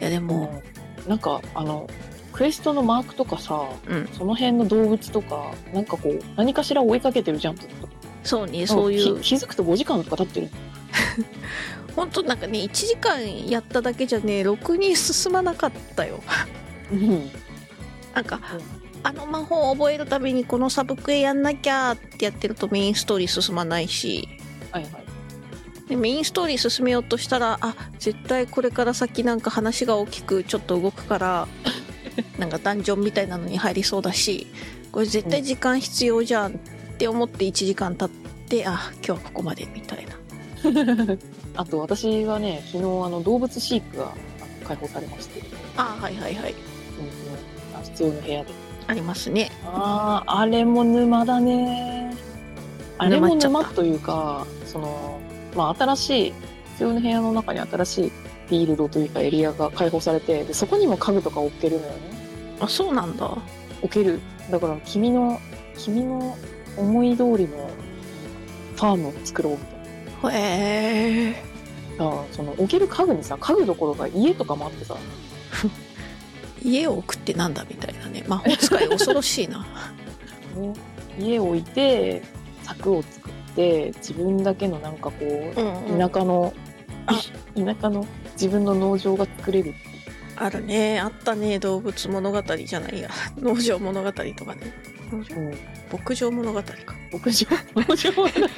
いやでももう、なんか、あの、クエストのマークとかさ、うんその辺の動物とか、なんかこう、何かしら追いかけてるじゃん、ずっと。そうねそういうき気づくと5時間とか経ってる。(laughs) 本当なんかね1時間やっただけじゃねろくに進まなかったようん。なんか、あの魔法を覚えるためにこのサブクエやんなきゃってやってるとメインストーリー進まないしはいはい。でメインストーリー進めようとしたらあ絶対これから先なんか話が大きくちょっと動くから (laughs) なんかダンジョンみたいなのに入りそうだしこれ絶対時間必要じゃんって思って1時間経ってあ今日はここまでみたいな (laughs) あと私はね、昨日あの動物飼育が解放されまして、あはいはいはいうんうん、普通の部屋で。ありますねああ、あれも沼だね。あれも沼というか、その、まあ新しい、普通の部屋の中に新しいフィールドというかエリアが開放されて、でそこにも家具とか置けるのよね。あそうなんだ置ける。だから君の、君の思い通りのファームを作ろうみたいな。へえだからその置ける家具にさ、家具どころか家とかもあってさ、家を置くってなんだみたいなね。魔法使い恐ろしいな。(laughs) ね。家を置いて、柵を作って、自分だけのなんかこう、うん、うん、田舎の、あ。(laughs) 田舎の自分の農場が作れるあるね。あったね。動物物語じゃないや。(laughs) 農場物語とかね牧場物語か。牧場農場物語。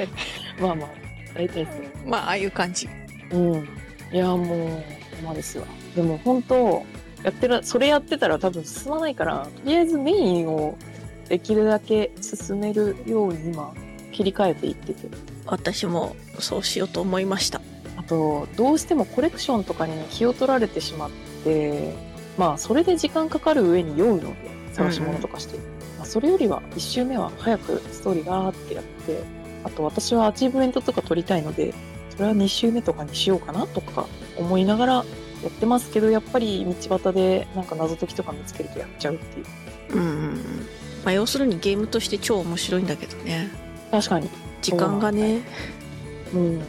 まあまあ大体そまあああいう感じ。ううん。いやもうまですわ。でも本当やってるそれやってたら多分進まないからとりあえずメインをできるだけ進めるように今切り替えていってて。私もそうしようと思いました。あとどうしてもコレクションとかに気を取られてしまってまあそれで時間かかる上に酔うので探し物とかして、まあ、それよりは1周目は早くストーリーガーってやってあと私はアチーブメントとか取りたいのでそれは2周目とかにしようかなとか思いながらやってますけどやっぱり道端でなんか謎解きとか見つけるとやっちゃうっていう。うんうんうん。まあ要するにゲームとして超面白いんだけどね。確かに。時間がね。うん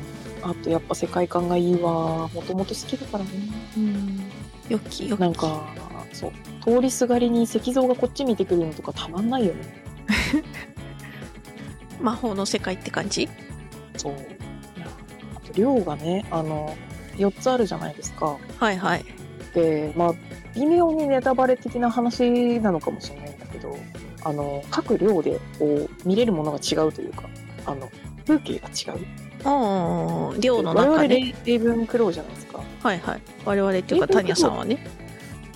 あとやっぱ世界観がいいわ。もともと好きだからね。うん。よきよき。なんか、そう、通りすがりに石像がこっち見てくるのとかたまんないよね。(laughs) 魔法の世界って感じ？そう。いや、あと量がね、あの、4つあるじゃないですか。はいはいで、まあ、微妙にネタバレ的な話なのかもしれないんだけど、あの、各量でこう、見れるものが違うというか、あの、風景が違う。うん寮の我々中レねイレイブンクローじゃないですか。はいはい我々っていうかえタニアさんはね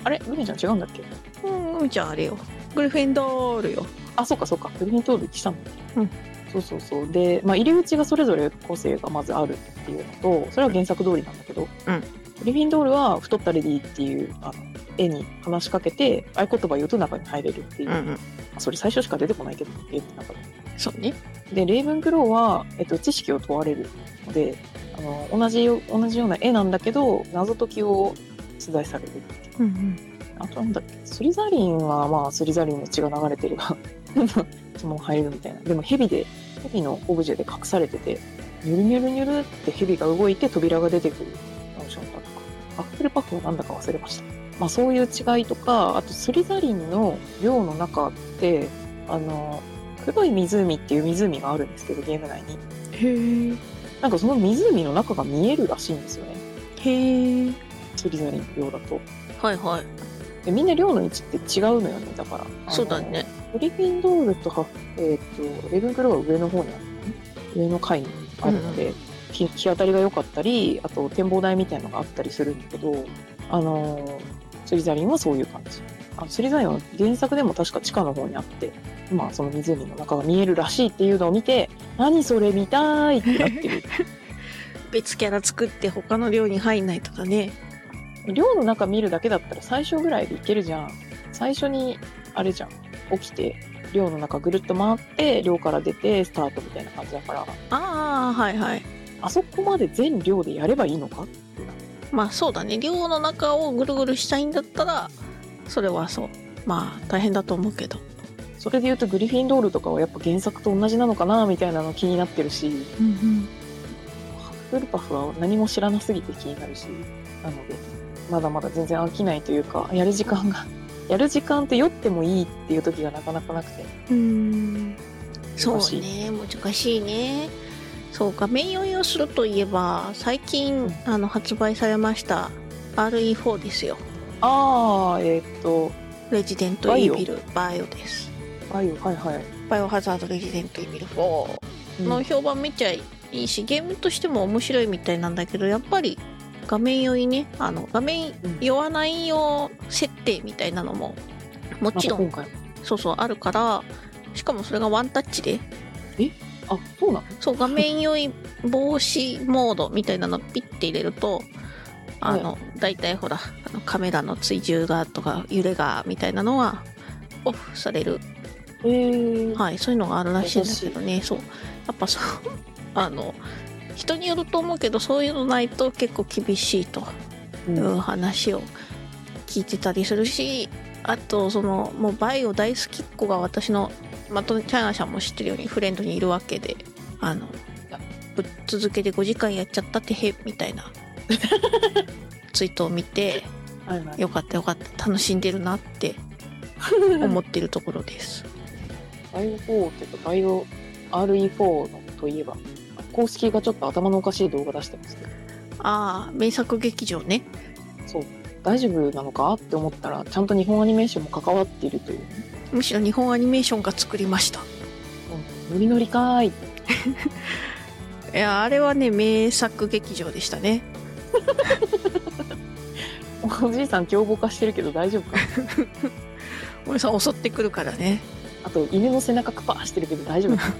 あれ？ルミちゃん違うんだっけ？うんうんじゃああれよグリフィンドールよあ、そうかそうか。グリフィントール来たの。うん。そうそうそう。で、まあ、入り口がそれぞれ個性がまずあるっていうのと、それは原作通りなんだけど、うんグリフィンドールは太ったレディっていう、あの、絵に話しかけて、合言葉言うと中に入れるっていう。うんうんそれ最初しか出てこないけど、絵の中で。そうねで、レイブンクローは、えっと、知識を問われるので、あの、同じよ、同じような絵なんだけど、謎解きを出題されるっううんうんあとなんだっけ、スリザリンはまあスリザリンの血が流れてるが、(laughs) その入るみたいな。でもヘビで、ヘビのオブジェで隠されてて、ニュルニュルニュルってヘビが動いて扉が出てくるマンションだとか、アップルパフはなんだか忘れました。まあそういう違いとか、あとスリザリンの寮の中って、あの、黒い湖っていう湖があるんですけど、ゲーム内に。へえなんかその湖の中が見えるらしいんですよね。へえスリザリンの寮だと。はいはいでみんな寮の位置って違うのよね、だから。そうだねグリフィンドールとは、えっ、と、レブンクローは上の方にあるのね。上の階にあるので、日日当たりが良かったり、あと展望台みたいなのがあったりするんだけど、あのースリザリンはそういう感じ。あスリザリンは原作でも確か地下の方にあって、今その湖の中が見えるらしいっていうのを見て、何それ見たいってなってる。(laughs) 別キャラ作って他の寮に入んないとだね寮の中見るだけだったら最初ぐらいでいけるじゃん。最初に、あれじゃん。起きて、寮の中ぐるっと回って、寮から出て、スタートみたいな感じだから、ああはいはい。あそこまで全寮でやればいいのか？まあそうだね。寮の中をぐるぐるしたいんだったらそれはそう。まあ大変だと思うけど。それで言うとグリフィンドールとかはやっぱ原作と同じなのかなみたいなの気になってるし、うんうん。ハッフルパフは何も知らなすぎて気になるし、なので、まだまだ全然飽きないというか、やる時間が、(laughs) やる時間って酔ってもいいっていう時がなかなかなくて。うん。そうね。難しいね。そうか。メイン酔いをするといえば最近、うん。あの発売されました RE4 ですよ。あー、えーっと、レジデントイービルバイオです。バイオ、はいはい。バイオハザードレジデントイービル4うん。の評判めっちゃいいしゲームとしても面白いみたいなんだけどやっぱり画面酔いね。あの画面酔わないよ設定みたいなのももちろん。そうそうあるからしかもそれがワンタッチであ、そうなの？そう画面酔い防止モードみたいなのピッて入れるとあの、大体ほら、あのカメラの追従がとか揺れがみたいなのはオフされる、えー、はい、そういうのがあるらしいんだけどね、そう。やっぱそう、あの、人によると思うけど、そういうのないと結構厳しいと。うん。いう話を聞いてたりするし、あと、その、もうバイオ大好きっ子が私の、まとチャイナさんも知ってるようにフレンドにいるわけで、あの、ぶっ続けて5時間やっちゃったってへ、みたいな。ツイートを見て、はいはい。よかったよかった、楽しんでるなって思ってるところです。バイオ4っていうか、バイオ RE4 のといえば、公式がちょっと頭のおかしい動画出してますけど、ああ、名作劇場ね。そう、大丈夫なのかって思ったら、ちゃんと日本アニメーションも関わっているという、むしろ日本アニメーションが作りました。うんノリノリかーい。(laughs) いや、あれはね、名作劇場でしたね。(laughs) おじいさん凶暴化してるけど大丈夫か？(laughs) 俺さん襲ってくるからね。あと、犬の背中カパーしてるけど大丈夫か？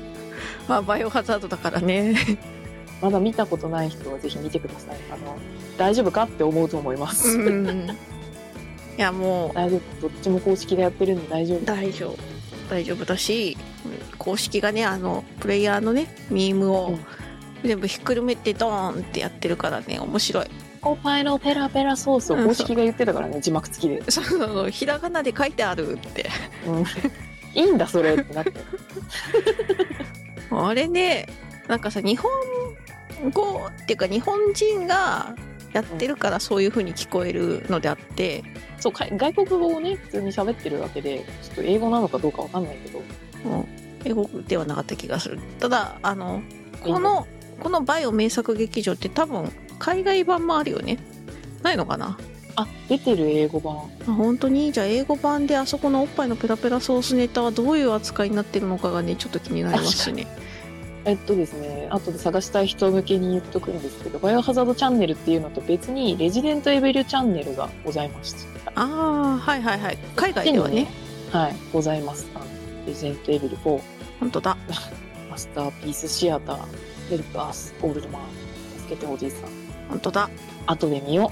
まあ、バイオハザードだからね。まだ見たことない人はぜひ見てください。あの、大丈夫かって思うと思います。うん。いや、もう、大丈夫。どっちも公式でやってるんで大丈夫。大丈夫。大丈夫だし、公式がね、あの、プレイヤーのね、ミームを全部ひっくるめてドーンってやってるからね、面白い。コパイのペラペラソースを公式が言ってたからね、字幕付きで。そうそうそう、ひらがなで書いてあるって。うん。いいんだ、それってなって。(laughs) あれね、なんかさ、日本語っていうか日本人がやってるからそういう風に聞こえるのであって、そう、か外国語をね、普通に喋ってるわけで、ちょっと英語なのかどうかわかんないけど、もう英語ではなかった気がする。ただ、あの、この、このバイオ名作劇場って多分海外版もあるよね。ないのかな？あ、出てる英語版。あ本当に？じゃあ英語版であそこのおっぱいのペラペラソースネタはどういう扱いになってるのかがねちょっと気になりますね。えっとですね、後で探したい人向けに言っとくんですけど、バイオハザードチャンネルっていうのと別に、レジデントエビルチャンネルがございました。ああはいはいはい海外ではね。はい、ございます。あのレジデントエビル4、本当だ。マスターピースシアター、ヘルプアス、オールドマン、助けておじいさん。本当だ。後で見よ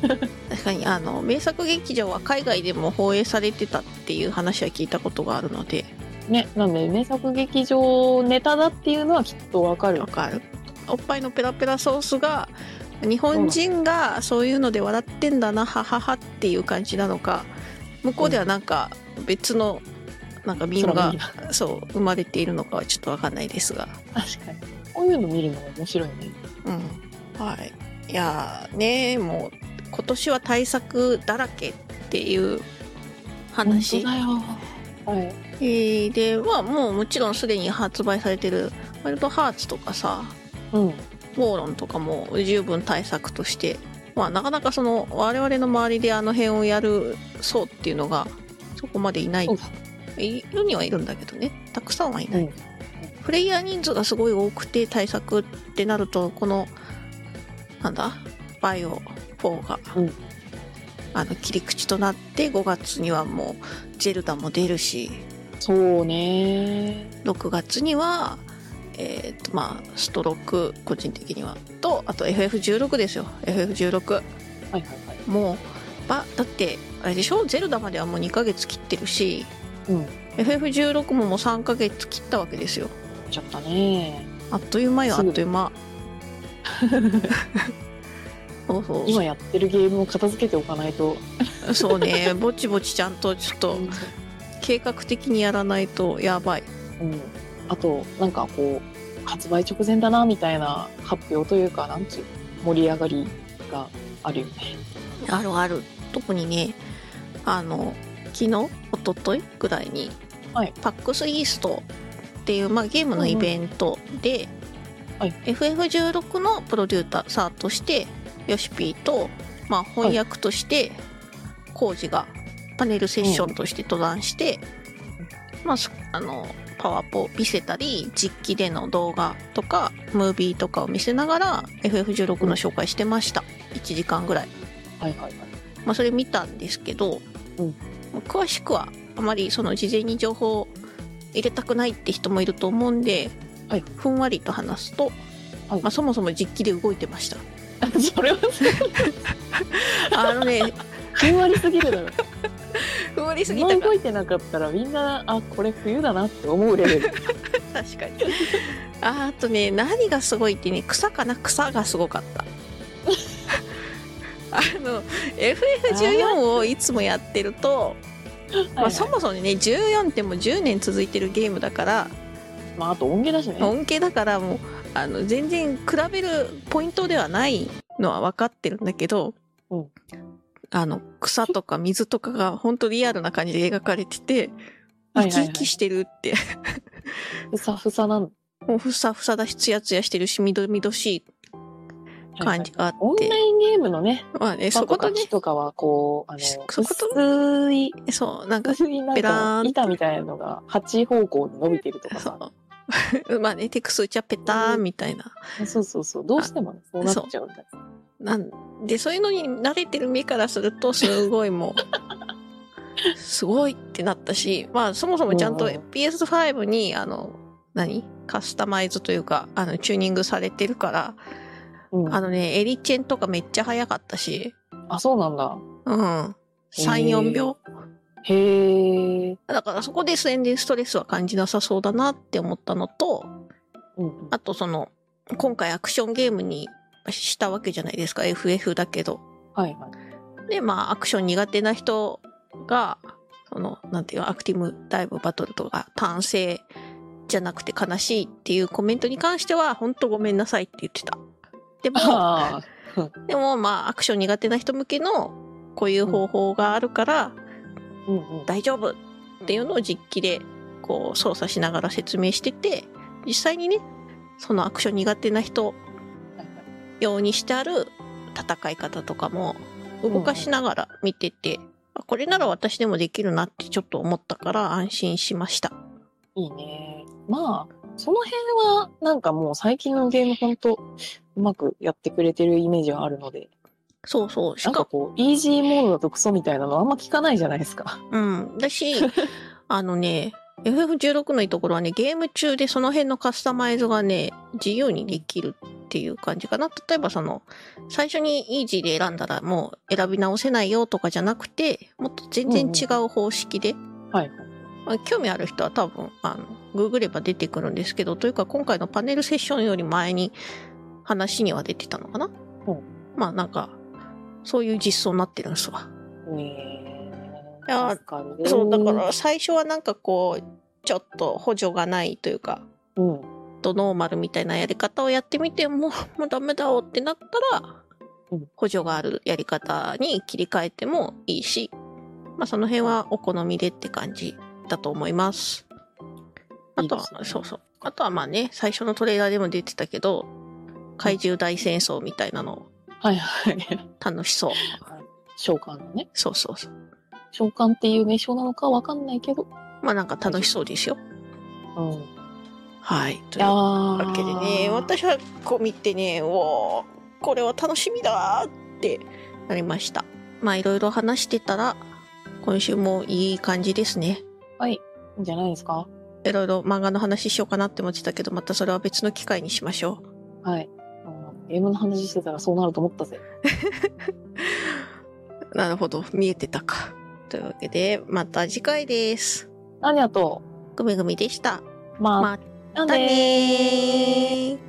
確かにあの名作劇場は海外でも放映されてたっていう話は聞いたことがあるのでう。ね、なんで、名作劇場ネタだっていうのはきっとわかるわ。かる。おっぱいのペラペラソースが日本人がそういうので笑ってんだなはははっていう感じなのか向こうではなんか別のなんかミームがそう生まれているのかはちょっとわかんないですが確かに。こういうの見るのも面白いね。うんはいいやーねもう今年は対策だらけっていう話本当だよ。はい。えーでまあもうもちろんすでに発売されてるワイルドハーツとかさうん。ウォーロンとかも十分対策としてまあなかなかその我々の周りであの辺をやる層っていうのがそこまでいない。いるにはいるんだけどね。たくさんはいない、うん。プレイヤー人数がすごい多くて対策ってなるとこのなんだ？バイオ4が、うんあの切り口となって5月にはもうゼルダも出るしそうね。6月にはえっ、とまあストローク個人的にはとあと FF16 ですよ FF16 はいはいはい。もうばだってあれでしょ？ゼルダまではもう2ヶ月切ってるしうん。FF16 ももう3ヶ月切ったわけですよちゃったね。あっという間よあっという間 (laughs) そうそう。今やってるゲームを片付けておかないと。そうね。ぼちぼちちゃんとちょっと計画的にやらないとやばい。うん。あと、なんかこう、発売直前だな、みたいな発表というか、なんちゅう、盛り上がりがあるよね。あるある。特にねあの昨日一昨日ぐらいに、はい。パックスイーストっていう、まあ、ゲームのイベントで、はい。FF16 のプロデューサーとしてヨシピーと、まあ、翻訳としてコウジがパネルセッションとして登壇して、まあ、そあのパワポ見せたり実機での動画とかムービーとかを見せながら FF16 の紹介してました。1時間ぐらい。はいはいはい。まあ、それ見たんですけど、うん。詳しくはあまりその事前に情報を入れたくないって人もいると思うんで、はい。ふんわりと話すと、はい。まあ、そもそも実機で動いてました (laughs) それはあのね、9割すぎるだろ。ふわりすぎたか今動いてなかったらみんな、あ、これ冬だなって思うレベル。確かに。ああとね、何がすごいってね、草かな草がすごかった。(laughs) あの、FF14 をいつもやってると、まあ、そもそもね、14ってもう10年続いてるゲームだから、まあ、あと音源だしね。恩恵だからもう、あの、全然比べるポイントではないのは分かってるんだけど、うん。あの、草とか水とかが本当リアルな感じで描かれてて、生きはいはいはい。生きしてるって、(laughs) ふさふさなんもうふさふさだし、つやつやしてるし、みどみどしい感じがあって、オンラインゲームのね、まあね、そそことね。木、とかはこう、あの、そこと薄い、そう、なんか、ペラーンか板みたいなのが8方向に伸びてるとかそさ。う。(laughs) まあね、テクスチャペターンみたいな。そうそうそう。どうしてもね、そうなっちゃうんだよ。なんで、そういうのに慣れてる身からすると、すごいもう、(laughs) すごいってなったし、まあ、そもそもちゃんとうんうん PS5 に、あの、何？カスタマイズというか、あの、チューニングされてるから、うん、あのね、エリチェンとかめっちゃ早かったし、あ、そうなんだ。うん。3、4秒。へえ。だからそこで全然ストレスは感じなさそうだなって思ったのと、うん。あとその、今回アクションゲームにしたわけじゃないですか、FF だけど。はいはい。で、まあ、アクション苦手な人が、その、なんていうのアクティブダイブバトルとか、単性じゃなくて悲しいっていうコメントに関しては、本当ごめんなさいって言ってた。でも、あでもまあ、アクション苦手な人向けの、こういう方法があるから、うん。大丈夫っていうのを実機で、こう、操作しながら説明してて、実際にね、そのアクション苦手な人用にしてある戦い方とかも動かしながら見てて、あこれなら私でもできるなってちょっと思ったから安心しました。いいね。まあ、その辺は、なんかもう最近のゲームほんと、うまくやってくれてるイメージはあるので、そうそう。しかなんかこう、イージーモードだとクソみたいなのあんま聞かないじゃないですか。うん。だし、(laughs) あのね、FF16 のいいところはね、ゲーム中でその辺のカスタマイズがね、自由にできるっていう感じかな。例えばその、最初にイージーで選んだらもう選び直せないよとかじゃなくて、もっと全然違う方式で、はい。まあ、興味ある人は多分、あの、ググれば出てくるんですけど、というか今回のパネルセッションより前に話には出てたのかなうんまあなんか、そういう実装になってるんですわ。ねいやそう、だから最初はなんかこう、ちょっと補助がないというか、うん。とノーマルみたいなやり方をやってみても、(laughs) もうダメだおってなったらうん、補助があるやり方に切り替えてもいいし、まあその辺はお好みでって感じだと思います。あとは、いいねそうそう。あとはまあね、最初のトレーラーでも出てたけど、怪獣大戦争みたいなのはいはい。楽しそう。召喚のね。そうそうそう。召喚っていう名称なのかわかんないけど。まあなんか楽しそうですよ。うん。いはい。といやうーわけでね、私はこう見てね、おーこれは楽しみだーってなりました。まあいろいろ話してたら、今週もいい感じですね。はい。いいんじゃないですか？いろいろ漫画の話しようかなって思ってたけど、またそれは別の機会にしましょはい。あのゲームの話してたらそうなると思ったぜ。う。(laughs) なるほど、見えてたか。というわけで、また次回です。何あと、ぐみぐみでした。まあ、またねー。